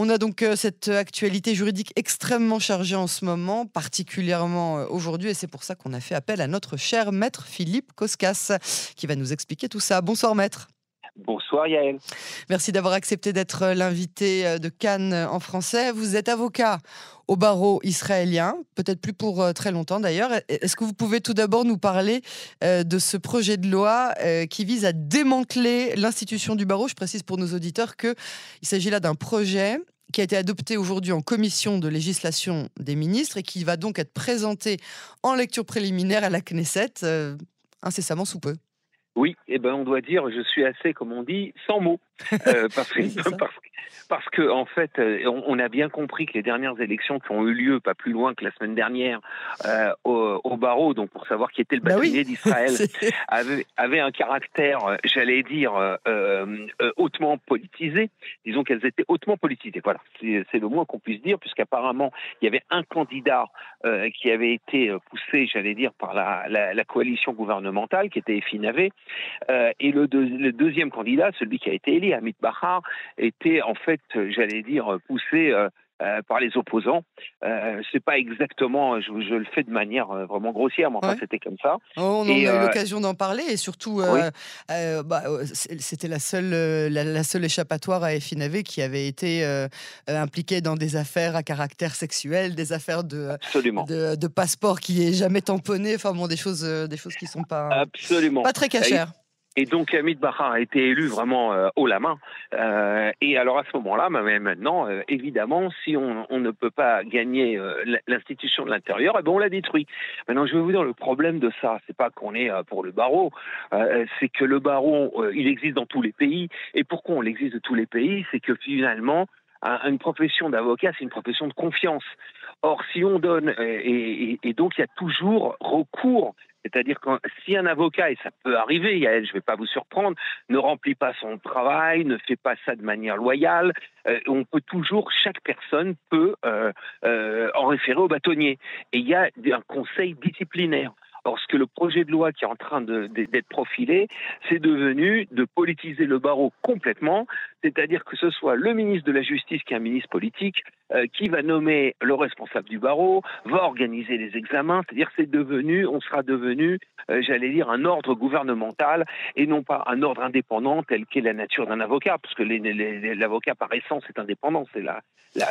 On a donc cette actualité juridique extrêmement chargée en ce moment, particulièrement aujourd'hui, et c'est pour ça qu'on a fait appel à notre cher maître Philippe Koskas, qui va nous expliquer tout ça. Bonsoir maître. Bonsoir Yael. Merci d'avoir accepté d'être l'invité de Cannes en français. Vous êtes avocat au barreau israélien, peut-être plus pour euh, très longtemps d'ailleurs. Est-ce que vous pouvez tout d'abord nous parler euh, de ce projet de loi euh, qui vise à démanteler l'institution du barreau? Je précise pour nos auditeurs qu'il s'agit là d'un projet qui a été adopté aujourd'hui en commission de législation des ministres et qui va donc être présenté en lecture préliminaire à la Knesset incessamment sous peu. Oui, eh ben on doit dire, je suis assez, comme on dit, sans mots. Euh, parce, que, parce, que, en fait, euh, on, a bien compris que les dernières élections qui ont eu lieu, pas plus loin que la semaine dernière, euh, au, barreau, donc pour savoir qui était le bah bâtonnier d'Israël, avait, avait, un caractère, j'allais dire, hautement politisé. Disons qu'elles étaient hautement politisées. Voilà, c'est le moins qu'on puisse dire, puisqu'apparemment, il y avait un candidat qui avait été poussé, j'allais dire, par la, la, coalition gouvernementale, qui était Efinavé, et le, deuxième candidat, celui qui a été élu, Amit Bahar, était en fait, j'allais dire, poussé euh, euh, par les opposants. Euh, c'est pas exactement, je, le fais de manière vraiment grossière, mais enfin c'était comme ça. Oh, on a eu l'occasion d'en parler et surtout, bah, c'était la seule, la, seule échappatoire à Efinavé qui avait été impliquée dans des affaires à caractère sexuel, des affaires de, de, de, passeport qui est jamais tamponné, enfin bon, des choses, des choses qui sont pas, Absolument. pas très cachères. Et donc Hamid Bahar a été élu vraiment euh, haut la main. Euh, et alors à ce moment-là, mais maintenant, euh, évidemment, si on, ne peut pas gagner l'institution de l'intérieur, eh ben on la détruit. Maintenant, je vais vous dire le problème de ça, c'est pas qu'on est pour le barreau, c'est que le barreau, il existe dans tous les pays. Et pourquoi on existe dans tous les pays? C'est que finalement, une profession d'avocat, c'est une profession de confiance. Or, si on donne, et, et donc il y a toujours recours c'est-à-dire que si un avocat, et ça peut arriver, je ne vais pas vous surprendre, ne remplit pas son travail, ne fait pas ça de manière loyale, euh, on peut toujours, chaque personne peut euh, euh, en référer au bâtonnier. Et il y a un conseil disciplinaire. Or, le projet de loi qui est en train d'être profilé, c'est devenu de politiser le barreau complètement, c'est-à-dire que ce soit le ministre de la Justice qui est un ministre politique, euh, qui va nommer le responsable du barreau, va organiser les examens, c'est-à-dire c'est devenu, on sera devenu, euh, j'allais dire, un ordre gouvernemental et non pas un ordre indépendant tel qu'est la nature d'un avocat, parce que l'avocat par essence est indépendant, c'est la, la,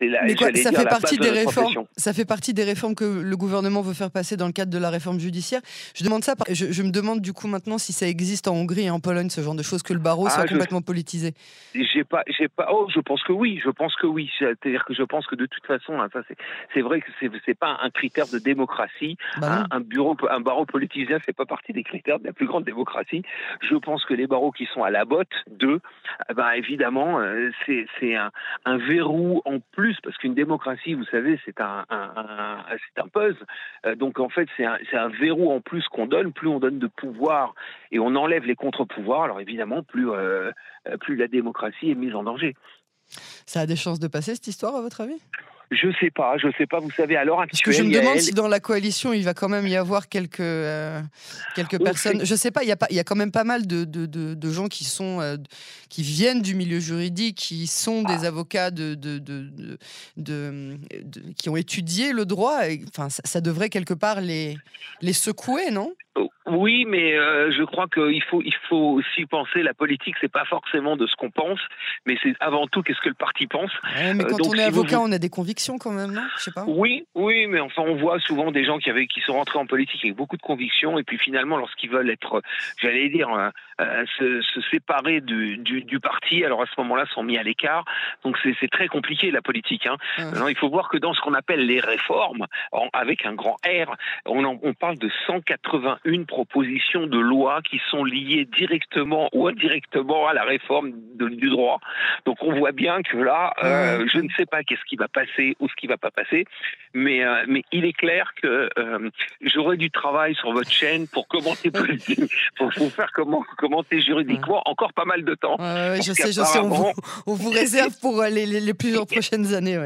la, quoi, ça fait partie des réformes. Ça fait partie des réformes que le gouvernement veut faire passer dans le cadre de la réforme judiciaire. Je demande ça, je, je me demande du coup maintenant si ça existe en Hongrie et en Pologne ce genre de choses que le barreau ah, soit complètement politisé. J'ai pas, j'ai pas. Oh, je pense que oui, je pense que oui. C'est-à-dire que je pense que de toute façon, hein, ça c'est vrai que c'est pas un critère de démocratie. Bah un, bureau, un barreau politisé, fait pas partie des critères de la plus grande démocratie. Je pense que les barreaux qui sont à la botte d'eux, bah évidemment, euh, c'est un, un verrou en plus parce qu'une démocratie, vous savez, c'est un, un, c'est un puzzle. Euh, donc en fait, c'est un, un verrou en plus qu'on donne. Plus on donne de pouvoir et on enlève les contre-pouvoirs, alors évidemment, plus euh, plus la démocratie est mise en danger. Ça a des chances de passer cette histoire, à votre avis? Je sais pas, je sais pas. Vous savez, à l'heure actuelle, Parce que je me demande si dans la coalition, il va quand même y avoir quelques euh, quelques personnes. Je sais pas. Il y a pas, il y a quand même pas mal de, de, de, gens qui sont euh, qui viennent du milieu juridique, qui sont des ah. avocats de, de, qui ont étudié le droit. enfin, ça, ça, devrait quelque part les les secouer, non? Oui, mais euh, je crois qu'il faut, il faut aussi penser la politique, c'est pas forcément de ce qu'on pense, mais c'est avant tout qu'est-ce que le parti pense. mais euh, quand on est avocat, on a des convictions quand même, non? Je sais pas. Oui, oui, mais enfin, on voit souvent des gens qui avaient, qui sont rentrés en politique avec beaucoup de convictions, et puis finalement, lorsqu'ils veulent être, j'allais dire, euh, se, se, séparer du, du, du, parti, alors à ce moment-là, sont mis à l'écart. Donc c'est très compliqué la politique. Hein. Maintenant, il faut voir que dans ce qu'on appelle les réformes, avec un grand R, on, on parle de 181 propositions de loi qui sont liées directement ou indirectement à la réforme du droit. Donc on voit bien que là, euh, je ne sais pas qu'est-ce qui va passer ou ce qui va pas passer, mais euh, mais il est clair que euh, j'aurai du travail sur votre chaîne pour commenter pour, pour faire comment commenter juridiquement encore pas mal de temps. je sais, je sais, on vous, réserve pour les, les, plusieurs prochaines années.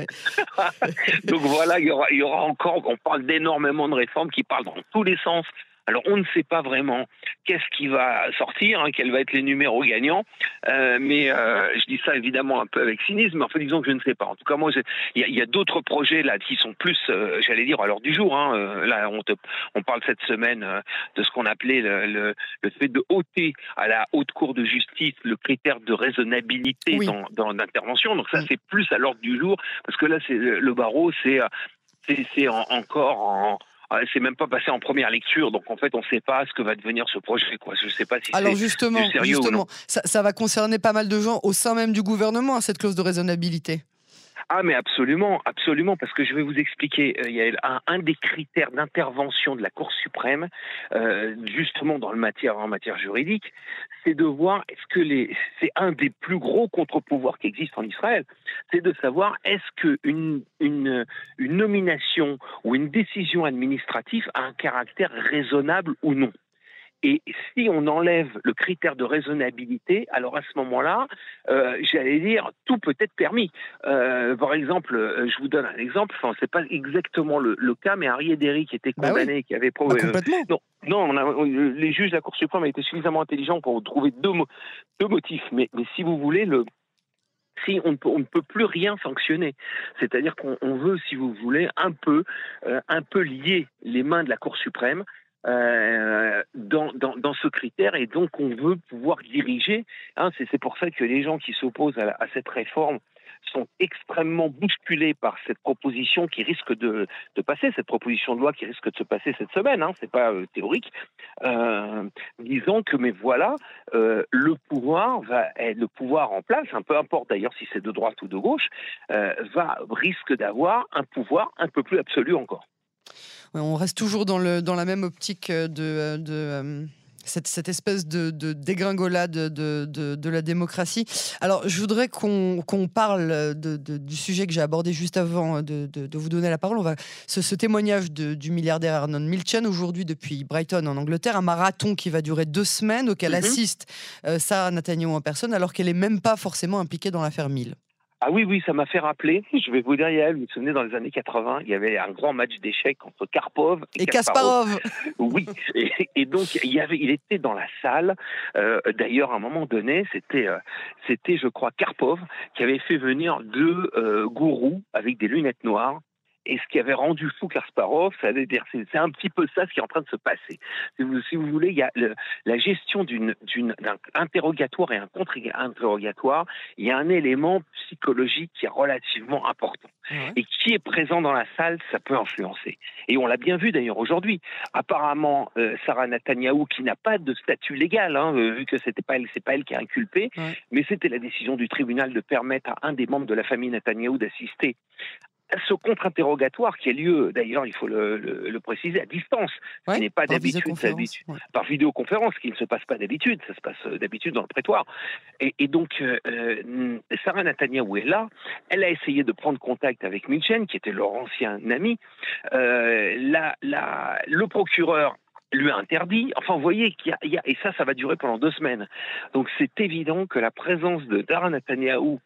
Donc voilà, il y aura, il y aura encore, on parle d'énormément de réformes qui parlent dans tous les sens Alors on ne sait pas vraiment qu'est-ce qui va sortir, hein, quels vont être les numéros gagnants, euh, mais euh, je dis ça évidemment un peu avec cynisme, mais enfin disons que je ne sais pas. En tout cas, moi, il y a, d'autres projets là qui sont plus, euh, j'allais dire, à l'heure du jour. Hein. Là, on, on, parle cette semaine de ce qu'on appelait le, le, le, fait de ôter à la haute cour de justice le critère de raisonnabilité dans, dans l'intervention. Donc ça, c'est plus à l'ordre du jour, parce que là, c'est le barreau, c'est c'est encore en, c'est même pas passé en première lecture, donc en fait, on ne sait pas ce que va devenir ce projet. Quoi. Je ne sais pas si Alors justement, justement ça, ça, va concerner pas mal de gens au sein même du gouvernement, hein, cette clause de raisonnabilité. Ah mais absolument, absolument, parce que je vais vous expliquer. Euh, il y a un, des critères d'intervention de la Cour suprême, euh, justement dans le matière en matière juridique, c'est de voir est-ce que les, c'est un des plus gros contre-pouvoirs qui existent en Israël, c'est de savoir est-ce que une, une, nomination ou une décision administrative a un caractère raisonnable ou non. Et si on enlève le critère de raisonnabilité, alors à ce moment-là, euh, j'allais dire, tout peut être permis. Euh, par exemple, euh, je vous donne un exemple, enfin, c'est pas exactement le, cas, mais Harry Ederi qui était bah condamné, qui avait prouvé... Bah, non, non les juges de la Cour suprême été suffisamment intelligents pour trouver deux, deux motifs. Mais, mais si vous voulez, le, si on, on, ne peut plus rien sanctionner. C'est-à-dire qu'on veut, si vous voulez, un peu, un peu lier les mains de la Cour suprême euh, dans, dans, dans, ce critère et donc on veut pouvoir diriger. Hein, c'est pour ça que les gens qui s'opposent à, à, cette réforme sont extrêmement bousculés par cette proposition qui risque de, de, passer, cette proposition de loi qui risque de se passer cette semaine, hein, c'est pas euh, théorique, euh, disant que mais voilà, euh, le pouvoir va le pouvoir en place, hein, peu importe d'ailleurs si c'est de droite ou de gauche, euh, va risque d'avoir un pouvoir un peu plus absolu encore on reste toujours dans, le, dans la même optique de, de euh, cette, cette, espèce de, de dégringolade de, de, la démocratie. Alors, je voudrais qu'on parle du sujet que j'ai abordé juste avant de, vous donner la parole. On va, ce, ce témoignage du milliardaire Arnon Milchan, aujourd'hui depuis Brighton en Angleterre, un marathon qui va durer deux semaines, auquel mm-hmm. assiste euh, Sarah Netanyahu en personne, alors qu'elle n'est même pas forcément impliquée dans l'affaire Mill. Ah oui, oui, ça m'a fait rappeler. Je vais vous dire, Yael, vous vous souvenez, dans les années 80, il y avait un grand match d'échecs entre Karpov et, Kasparov. Oui, et, donc il y avait, il était dans la salle. Euh, D'ailleurs, à un moment donné, c'était, euh, c'était, je crois, Karpov qui avait fait venir deux euh, gourous avec des lunettes noires et ce qui avait rendu fou Kasparov, c'est un petit peu ça ce qui est en train de se passer. Si vous, si vous voulez, il y a la gestion d'un interrogatoire et un contre-interrogatoire, il y a un élément psychologique qui est relativement important. Et qui est présent dans la salle, ça peut influencer. Et on l'a bien vu d'ailleurs aujourd'hui. Apparemment, euh, Sarah Netanyahu, qui n'a pas de statut légal, hein, euh, vu que c'était pas elle, c'est pas elle qui a inculpé, mais c'était la décision du tribunal de permettre à un des membres de la famille Netanyahu d'assister ce contre-interrogatoire qui a lieu, d'ailleurs, il faut le, préciser, à distance, ce qui n'est pas d'habitude, par vidéoconférence, qui ne se passe pas d'habitude, ça se passe euh, d'habitude dans le prétoire. Et, donc, euh, euh, Sarah Netanyahu est là, elle a essayé de prendre contact avec Milchen, qui était leur ancien ami. la, le procureur lui a interdit. Enfin, vous voyez qu'il y, a, et ça, ça va durer pendant deux semaines. Donc, c'est évident que la présence de Dara Netanyahu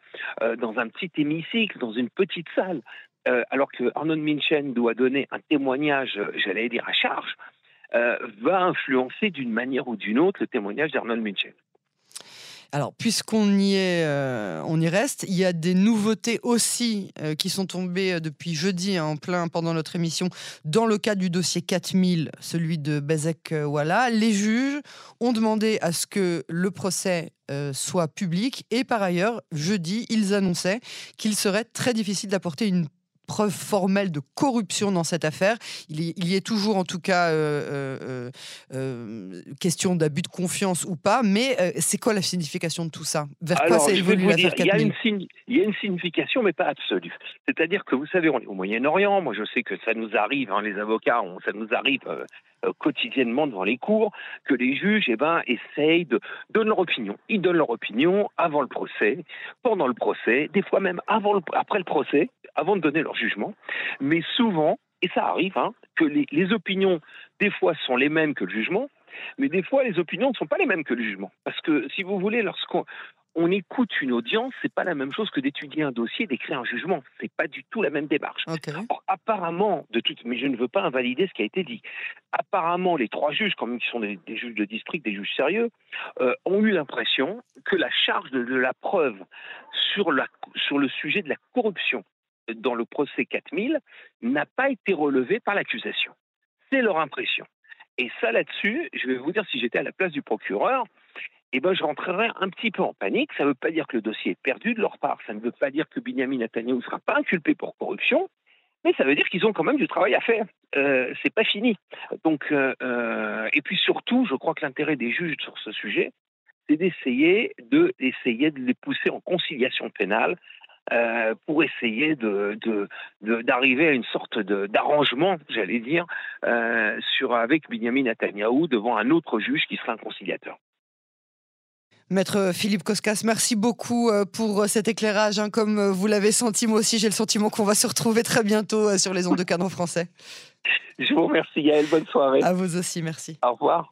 dans un petit hémicycle, dans une petite salle, euh, alors que Arnold Minchen doit donner un témoignage, j'allais dire à charge, euh, va influencer d'une manière ou d'une autre le témoignage d'Arnold Minchen. Alors, puisqu'on y est, euh, on y reste, il y a des nouveautés aussi qui sont tombées depuis jeudi hein, en plein pendant notre émission dans le cas du dossier 4000, celui de Bezek Walla. Les juges ont demandé à ce que le procès soit public et par ailleurs, jeudi, ils annonçaient qu'il serait très difficile d'apporter une preuve formelle de corruption dans cette affaire. Il y, est toujours, en tout cas, euh, euh, euh, question d'abus de confiance ou pas. Mais c'est quoi la signification de tout ça? Vers quoi ça évolue l'affaire il, y a une il y a une signification, mais pas absolue. C'est-à-dire que vous savez, on est au Moyen-Orient. Moi, je sais que ça nous arrive, hein, les avocats, ça nous arrive quotidiennement devant les cours, que les juges eh ben, essayent de donner leur opinion. Ils donnent leur opinion avant le procès, pendant le procès, des fois même avant après le procès avant de donner leur jugement. Mais souvent, et ça arrive, hein, que les, les, opinions, des fois, sont les mêmes que le jugement, mais des fois, les opinions ne sont pas les mêmes que le jugement. Parce que, si vous voulez, lorsqu'on on écoute une audience, c'est pas la même chose que d'étudier un dossier, d'écrire un jugement. C'est pas du tout la même démarche. apparemment, de toute, mais je ne veux pas invalider ce qui a été dit. Apparemment, les trois juges, comme qui sont des, juges de district, des juges sérieux, euh, ont eu l'impression que la charge de, la preuve sur, la, sur le sujet de la corruption dans le procès 4000 n'a pas été relevée par l'accusation. C'est leur impression. Et ça, là-dessus, je vais vous dire, si j'étais à la place du procureur, eh ben, je rentrerai un petit peu en panique. Ça ne veut pas dire que le dossier est perdu de leur part. Ça ne veut pas dire que Benjamin Netanyahu ne sera pas inculpé pour corruption. Mais ça veut dire qu'ils ont quand même du travail à faire. Euh, c'est pas fini. Donc, euh, euh, et puis surtout, je crois que l'intérêt des juges sur ce sujet, c'est d'essayer de, d'essayer de les pousser en conciliation pénale euh, pour essayer de, d'arriver à une sorte d'arrangement, j'allais dire, euh, sur, avec Benjamin Netanyahu devant un autre juge qui sera un conciliateur. Maître Philippe Koskas, merci beaucoup euh, pour cet éclairage. Hein. Comme vous l'avez senti, moi aussi, j'ai le sentiment qu'on va se retrouver très bientôt sur les ondes de canon français. Je vous remercie, Yael. Bonne soirée. À vous aussi, merci. Au revoir.